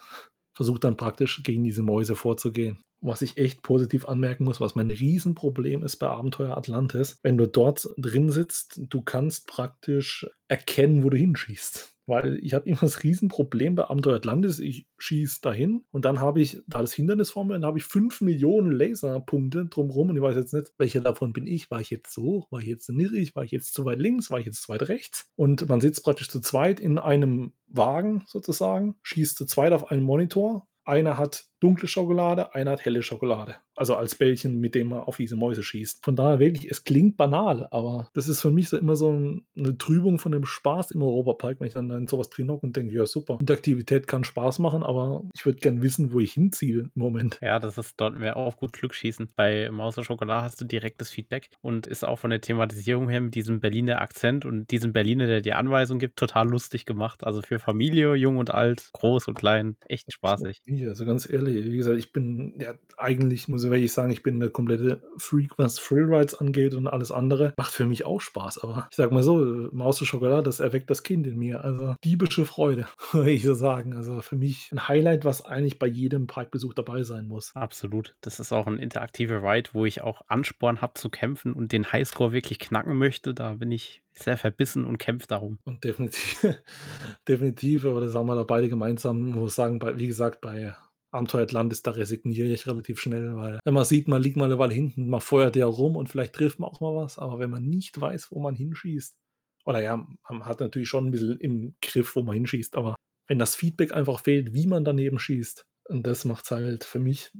versucht dann praktisch gegen diese Mäuse vorzugehen was ich echt positiv anmerken muss, was mein Riesenproblem ist bei Abenteuer Atlantis, wenn du dort drin sitzt, du kannst praktisch erkennen, wo du hinschießt. Weil ich habe immer das Riesenproblem bei Abenteuer Atlantis, ich schieße dahin und dann habe ich da das Hindernis vor mir, dann habe ich fünf Millionen Laserpunkte drumherum und ich weiß jetzt nicht, welcher davon bin ich. War ich jetzt so? War ich jetzt niedrig? War ich jetzt zu weit links? War ich jetzt zu weit rechts? Und man sitzt praktisch zu zweit in einem Wagen sozusagen, schießt zu zweit auf einen Monitor einer hat dunkle Schokolade, einer hat helle Schokolade. Also als Bällchen, mit dem man auf diese Mäuse schießt. Von daher wirklich, es klingt banal, aber das ist für mich so immer so ein, eine Trübung von dem Spaß im Europapark, wenn ich dann in sowas drin hocke und denke, ja super, Interaktivität kann Spaß machen, aber ich würde gerne wissen, wo ich hinziehe im Moment. Ja, das ist dort mehr auf gut Glück schießen. Bei Maus und Schokolade hast du direktes Feedback und ist auch von der Thematisierung her mit diesem Berliner Akzent und diesem Berliner, der die Anweisung gibt, total lustig gemacht. Also für Familie, jung und alt, groß und klein, echt spaßig. Ja, also ganz ehrlich, wie gesagt, ich bin ja eigentlich, muss ich wirklich sagen, ich bin der komplette Freak, was Freerides angeht und alles andere. Macht für mich auch Spaß, aber ich sag mal so, Maus und Schokolade, das erweckt das Kind in mir. Also diebische Freude, (laughs) würde ich so sagen. Also für mich ein Highlight, was eigentlich bei jedem Parkbesuch dabei sein muss. Absolut. Das ist auch ein interaktiver Ride, wo ich auch Ansporn habe zu kämpfen und den Highscore wirklich knacken möchte. Da bin ich sehr verbissen und kämpfe darum. Und definitiv, (laughs) definitiv, aber das haben wir da beide gemeinsam, muss sagen, bei, wie gesagt, bei Abenteuer Atlantis, da resigniere ich relativ schnell, weil wenn man sieht, man liegt mal eine Weile hinten, man feuert ja rum und vielleicht trifft man auch mal was, aber wenn man nicht weiß, wo man hinschießt, oder ja, man hat natürlich schon ein bisschen im Griff, wo man hinschießt, aber wenn das Feedback einfach fehlt, wie man daneben schießt, und das macht halt für mich,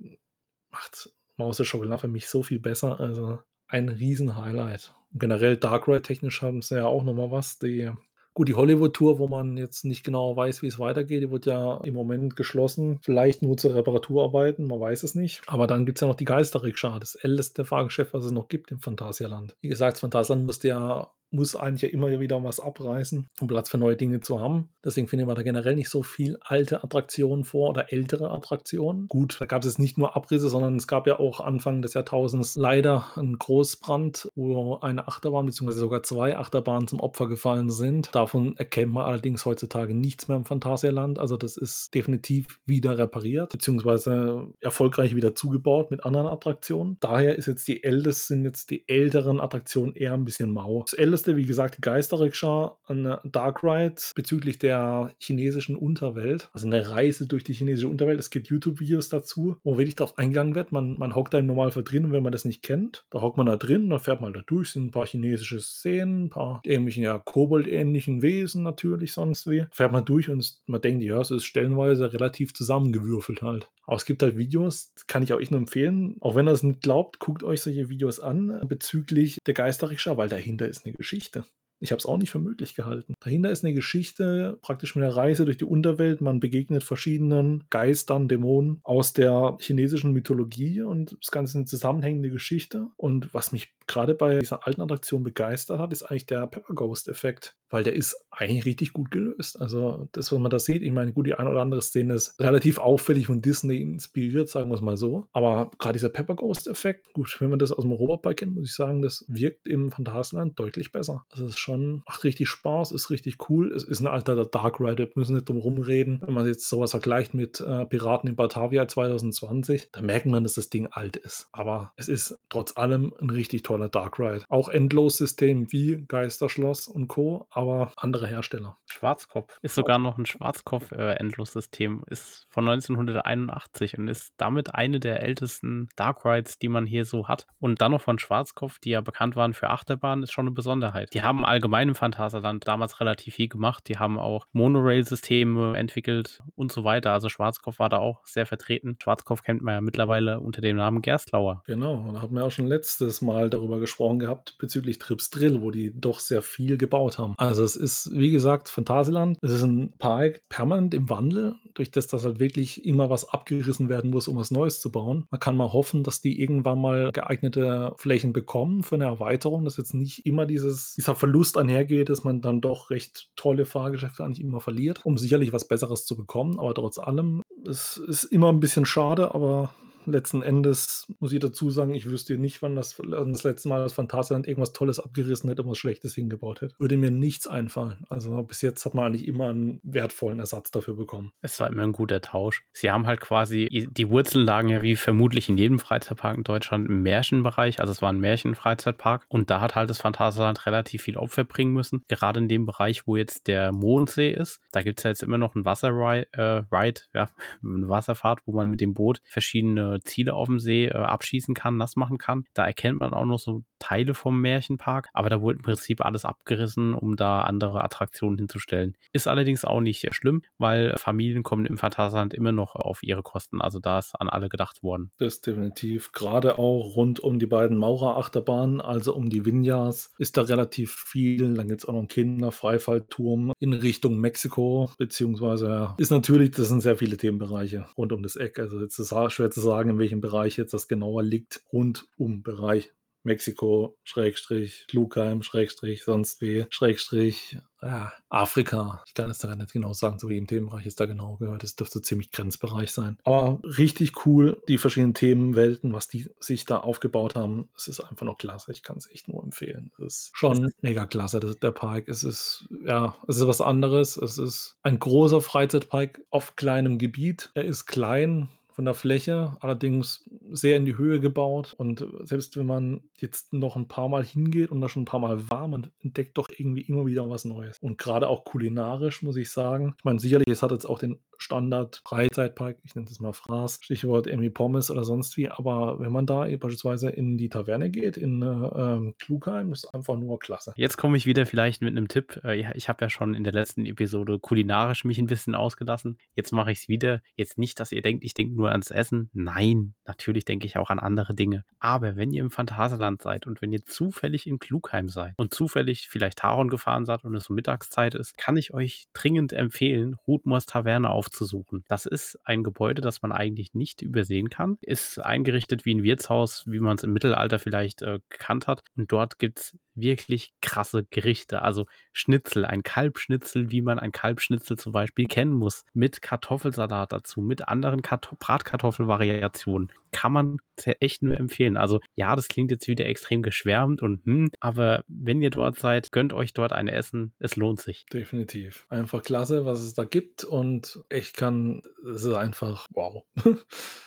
macht Maus der Schokolade für mich so viel besser. Also ein Riesen-Highlight. Generell Dark Ride technisch haben sie ja auch nochmal was. Die, gut, die Hollywood-Tour, wo man jetzt nicht genau weiß, wie es weitergeht, die wird ja im Moment geschlossen. Vielleicht nur zur Reparaturarbeiten, man weiß es nicht. Aber dann gibt es ja noch die Geisterrikscha, das älteste Fahrgeschäft, was es noch gibt im Phantasialand. Wie gesagt, das Phantasialand musste ja muss eigentlich ja immer wieder was abreißen, um Platz für neue Dinge zu haben. Deswegen finden wir da generell nicht so viel alte Attraktionen vor oder ältere Attraktionen. Gut, da gab es nicht nur Abrisse, sondern es gab ja auch Anfang des Jahrtausends leider einen Großbrand, wo eine Achterbahn bzw. sogar zwei Achterbahnen zum Opfer gefallen sind. Davon erkennt man allerdings heutzutage nichts mehr im Phantasialand. Also das ist definitiv wieder repariert bzw. erfolgreich wieder zugebaut mit anderen Attraktionen. Daher ist jetzt die ältesten, sind jetzt die älteren Attraktionen eher ein bisschen mau. Das älteste Liste, wie gesagt, Geisterrikscha, eine Dark Ride bezüglich der chinesischen Unterwelt. Also eine Reise durch die chinesische Unterwelt. Es gibt YouTube-Videos dazu, wo wirklich darauf eingegangen wird. Man, man hockt da im Normalfall drin und wenn man das nicht kennt, da hockt man da drin, dann fährt man da durch, sind ein paar chinesische Szenen, ein paar ähnlichen, ja, Kobold-ähnlichen Wesen natürlich sonst wie. Fährt man durch und man denkt, ja, es ist stellenweise relativ zusammengewürfelt halt. Aber es gibt halt Videos, kann ich auch nur empfehlen. Auch wenn ihr es nicht glaubt, guckt euch solche Videos an bezüglich der Geisterrikscha, weil dahinter ist eine Geschichte. Geschichte. Ich habe es auch nicht für möglich gehalten. Dahinter ist eine Geschichte, praktisch mit einer Reise durch die Unterwelt. Man begegnet verschiedenen Geistern, Dämonen aus der chinesischen Mythologie und das Ganze ist eine zusammenhängende Geschichte. Und was mich gerade bei dieser alten Attraktion begeistert hat, ist eigentlich der Pepper Ghost-Effekt, weil der ist eigentlich richtig gut gelöst. Also, das, was man da sieht, ich meine, gut, die eine oder andere Szene ist relativ auffällig von Disney inspiriert, sagen wir es mal so. Aber gerade dieser Pepper Ghost-Effekt, gut, wenn man das aus dem Europapark kennt, muss ich sagen, das wirkt im Phantasialand deutlich besser. Also, es ist schon macht richtig Spaß, ist richtig cool. Es ist ein alter Dark Ride, müssen nicht drum rumreden. Wenn man jetzt sowas vergleicht mit äh, Piraten in Batavia 2020, dann merkt man, dass das Ding alt ist. Aber es ist trotz allem ein richtig toller Dark Ride. Auch Endlos-System wie Geisterschloss und Co., aber andere Hersteller. Schwarzkopf ist sogar noch ein Schwarzkopf-Endlos-System, äh, ist von 1981 und ist damit eine der ältesten Dark Rides, die man hier so hat. Und dann noch von Schwarzkopf, die ja bekannt waren für Achterbahnen, ist schon eine Besonderheit. Die haben allgemein im Phantasialand damals relativ viel gemacht. Die haben auch Monorail-Systeme entwickelt und so weiter. Also Schwarzkopf war da auch sehr vertreten. Schwarzkopf kennt man ja mittlerweile unter dem Namen Gerstlauer. Genau, da hatten wir auch schon letztes Mal darüber gesprochen gehabt, bezüglich Trips Drill, wo die doch sehr viel gebaut haben. Also es ist, wie gesagt, Phantasialand. Es ist ein Park permanent im Wandel, durch das, dass halt wirklich immer was abgerissen werden muss, um was Neues zu bauen. Man kann mal hoffen, dass die irgendwann mal geeignete Flächen bekommen für eine Erweiterung, dass jetzt nicht immer dieses, dieser Verlust einhergeht, dass man dann doch recht tolle Fahrgeschäfte eigentlich immer verliert, um sicherlich was Besseres zu bekommen. Aber trotz allem, es ist immer ein bisschen schade, aber letzten Endes muss ich dazu sagen, ich wüsste nicht, wann das, das letzte Mal das Phantasialand irgendwas Tolles abgerissen hätte und was Schlechtes hingebaut hätte. Würde mir nichts einfallen. Also bis jetzt hat man eigentlich immer einen wertvollen Ersatz dafür bekommen. Es war immer ein guter Tausch. Sie haben halt quasi, die Wurzeln lagen ja wie vermutlich in jedem Freizeitpark in Deutschland im Märchenbereich. Also es war ein Märchenfreizeitpark und da hat halt das Phantasialand relativ viel Opfer bringen müssen. Gerade in dem Bereich, wo jetzt der Mondsee ist. Da gibt es ja jetzt immer noch ein Wasserride, äh, Ride, ja, (laughs) eine Wasserfahrt, wo man mit dem Boot verschiedene Ziele auf dem See äh, abschießen kann, nass machen kann. Da erkennt man auch noch so Teile vom Märchenpark, aber da wurde im Prinzip alles abgerissen, um da andere Attraktionen hinzustellen. Ist allerdings auch nicht schlimm, weil Familien kommen im Phantasialand immer noch auf ihre Kosten. Also da ist an alle gedacht worden. Das definitiv. Gerade auch rund um die beiden Maurer-Achterbahnen, also um die Vinyas, ist da relativ viel. Dann gibt es auch noch einen Kinderfreifallturm in Richtung Mexiko, beziehungsweise ja, ist natürlich, das sind sehr viele Themenbereiche rund um das Eck. Also jetzt ist es schwer zu sagen, in welchem Bereich jetzt das genauer liegt, rund um Bereich Mexiko, Schrägstrich, Klugheim, Schrägstrich, sonst wie, Schrägstrich, ja, Afrika. Ich kann es da nicht genau sagen, zu welchem Themenbereich es da genau gehört. Es dürfte ziemlich Grenzbereich sein. Aber richtig cool, die verschiedenen Themenwelten, was die sich da aufgebaut haben. Es ist einfach noch klasse. Ich kann es echt nur empfehlen. Es ist schon mega klasse, das, der Park. Es ist, ja, es ist was anderes. Es ist ein großer Freizeitpark auf kleinem Gebiet. Er ist klein, von der Fläche, allerdings sehr in die Höhe gebaut. Und selbst wenn man jetzt noch ein paar Mal hingeht und da schon ein paar Mal war, man entdeckt doch irgendwie immer wieder was Neues. Und gerade auch kulinarisch, muss ich sagen. Ich meine, sicherlich, es hat jetzt auch den Standard Freizeitpark, ich nenne das mal Fraß, Stichwort irgendwie Pommes oder sonst wie. Aber wenn man da beispielsweise in die Taverne geht, in äh, ähm, Klugheim, ist einfach nur klasse. Jetzt komme ich wieder vielleicht mit einem Tipp. Äh, ich habe ja schon in der letzten Episode kulinarisch mich ein bisschen ausgelassen. Jetzt mache ich es wieder. Jetzt nicht, dass ihr denkt, ich denke nur ans Essen. Nein, natürlich denke ich auch an andere Dinge. Aber wenn ihr im Phantasialand seid und wenn ihr zufällig in Klugheim seid und zufällig vielleicht Taron gefahren seid und es so Mittagszeit ist, kann ich euch dringend empfehlen, Rudmors Taverne aufzusuchen. Das ist ein Gebäude, das man eigentlich nicht übersehen kann. Ist eingerichtet wie ein Wirtshaus, wie man es im Mittelalter vielleicht äh, gekannt hat. Und dort gibt es wirklich krasse Gerichte. Also Schnitzel, ein Kalbschnitzel, wie man ein Kalbschnitzel zum Beispiel kennen muss, mit Kartoffelsalat dazu, mit anderen Kartoff Bratkartoffelvariationen. Kann man echt nur empfehlen. Also ja, das klingt jetzt wieder extrem geschwärmt und hm, aber wenn ihr dort seid, gönnt euch dort ein Essen. Es lohnt sich. Definitiv. Einfach klasse, was es da gibt und ich kann, es ist einfach wow. (laughs)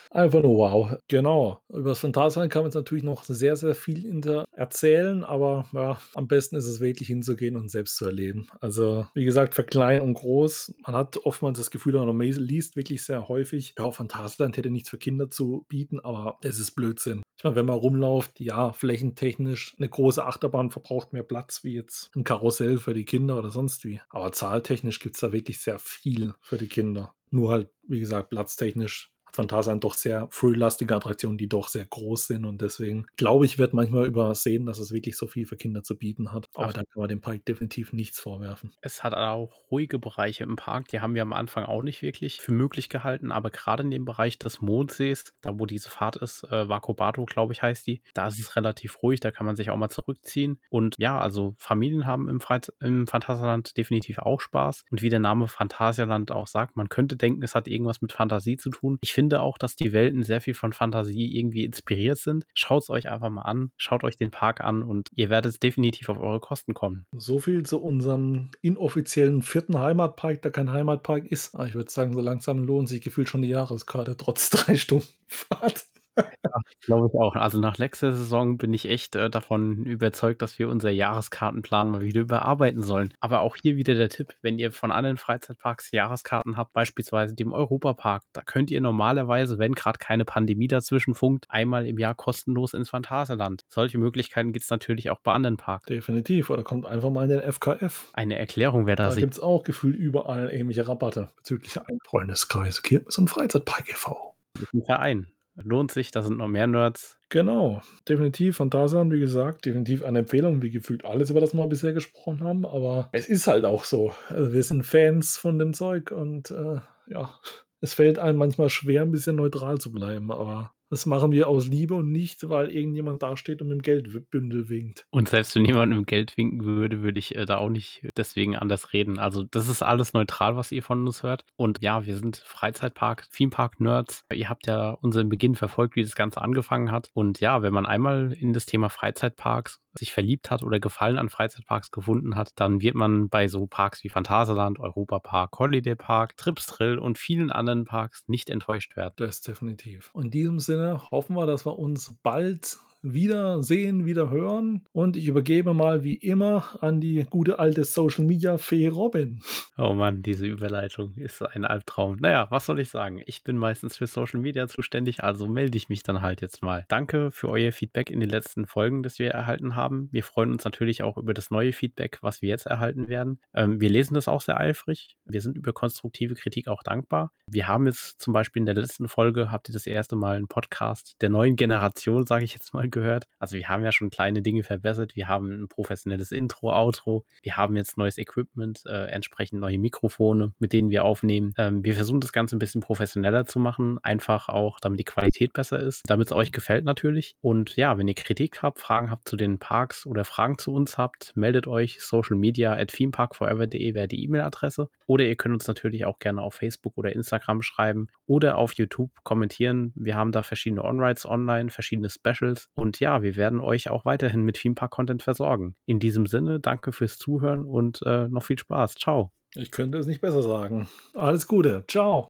Einfach nur wow. Genau. Über das Phantasialand kann man jetzt natürlich noch sehr, sehr viel erzählen, aber ja, am besten ist es wirklich hinzugehen und selbst zu erleben. Also, wie gesagt, für klein und groß. Man hat oftmals das Gefühl, man liest wirklich sehr häufig, ja, Phantasialand hätte nichts für Kinder zu bieten, aber es ist Blödsinn. Ich meine, wenn man rumläuft, ja, flächentechnisch eine große Achterbahn verbraucht mehr Platz wie jetzt ein Karussell für die Kinder oder sonst wie. Aber zahltechnisch gibt es da wirklich sehr viel für die Kinder. Nur halt, wie gesagt, platztechnisch Phantasialand doch sehr frühlastige Attraktionen, die doch sehr groß sind und deswegen glaube ich, wird manchmal übersehen, dass es wirklich so viel für Kinder zu bieten hat. Aber da kann man dem Park definitiv nichts vorwerfen. Es hat auch ruhige Bereiche im Park, die haben wir am Anfang auch nicht wirklich für möglich gehalten, aber gerade in dem Bereich des Mondsees, da wo diese Fahrt ist, äh, Vakobato, glaube ich, heißt die, da ist es relativ ruhig, da kann man sich auch mal zurückziehen. Und ja, also Familien haben im, Freiz im Phantasialand definitiv auch Spaß. Und wie der Name Phantasialand auch sagt, man könnte denken, es hat irgendwas mit Fantasie zu tun. Ich finde finde auch, dass die Welten sehr viel von Fantasie irgendwie inspiriert sind. Schaut es euch einfach mal an, schaut euch den Park an und ihr werdet definitiv auf eure Kosten kommen. So viel zu unserem inoffiziellen vierten Heimatpark, der kein Heimatpark ist. Ah, ich würde sagen, so langsam lohnt sich gefühlt schon die Jahreskarte, trotz (laughs) drei Stunden Fahrt. Ja, glaube ich auch. Also nach letzter Saison bin ich echt äh, davon überzeugt, dass wir unser Jahreskartenplan mal wieder überarbeiten sollen. Aber auch hier wieder der Tipp, wenn ihr von anderen Freizeitparks Jahreskarten habt, beispielsweise dem Europapark, da könnt ihr normalerweise, wenn gerade keine Pandemie dazwischen funkt, einmal im Jahr kostenlos ins Phantasialand. Solche Möglichkeiten gibt es natürlich auch bei anderen Parks. Definitiv. Oder kommt einfach mal in den FKF. Eine Erklärung wäre da. Da gibt es auch gefühlt überall ähnliche Rabatte bezüglich ein Freundeskreis, Kirmes und Freizeitpark e.V. Verein. Lohnt sich, da sind noch mehr Nerds. Genau, definitiv. Von da wie gesagt, definitiv eine Empfehlung, wie gefühlt alles, über das wir bisher gesprochen haben. Aber es ist halt auch so. Also wir sind Fans von dem Zeug und äh, ja, es fällt einem manchmal schwer, ein bisschen neutral zu bleiben. Aber das machen wir aus Liebe und nicht, weil irgendjemand dasteht und mit dem Geldbündel winkt. Und selbst wenn jemand mit dem Geld winken würde, würde ich äh, da auch nicht deswegen anders reden. Also das ist alles neutral, was ihr von uns hört. Und ja, wir sind Freizeitpark, Themepark-Nerds. Ihr habt ja unseren Beginn verfolgt, wie das Ganze angefangen hat. Und ja, wenn man einmal in das Thema Freizeitparks sich verliebt hat oder Gefallen an Freizeitparks gefunden hat, dann wird man bei so Parks wie Phantasialand, Europapark, Holiday Park, Trips Drill und vielen anderen Parks nicht enttäuscht werden. Das definitiv. In diesem Sinne hoffen wir, dass wir uns bald wiedersehen, wieder hören. Und ich übergebe mal wie immer an die gute alte Social Media Fee Robin. Oh Mann, diese Überleitung ist ein Albtraum. Naja, was soll ich sagen? Ich bin meistens für Social Media zuständig, also melde ich mich dann halt jetzt mal. Danke für euer Feedback in den letzten Folgen, das wir erhalten haben. Wir freuen uns natürlich auch über das neue Feedback, was wir jetzt erhalten werden. Ähm, wir lesen das auch sehr eifrig. Wir sind über konstruktive Kritik auch dankbar. Wir haben jetzt zum Beispiel in der letzten Folge, habt ihr das erste Mal einen Podcast der neuen Generation, sage ich jetzt mal, gehört. Also wir haben ja schon kleine Dinge verbessert. Wir haben ein professionelles Intro, Outro. Wir haben jetzt neues Equipment, äh, entsprechend neue Mikrofone, mit denen wir aufnehmen. Ähm, wir versuchen das Ganze ein bisschen professioneller zu machen, einfach auch, damit die Qualität besser ist, damit es euch gefällt natürlich. Und ja, wenn ihr Kritik habt, Fragen habt zu den Parks oder Fragen zu uns habt, meldet euch social media at themeparkforever.de wäre die E-Mail-Adresse. Oder ihr könnt uns natürlich auch gerne auf Facebook oder Instagram schreiben oder auf YouTube kommentieren. Wir haben da verschiedene On-Rides online, verschiedene Specials. Und ja, wir werden euch auch weiterhin mit Themepark-Content versorgen. In diesem Sinne, danke fürs Zuhören und äh, noch viel Spaß. Ciao. Ich könnte es nicht besser sagen. Alles Gute. Ciao.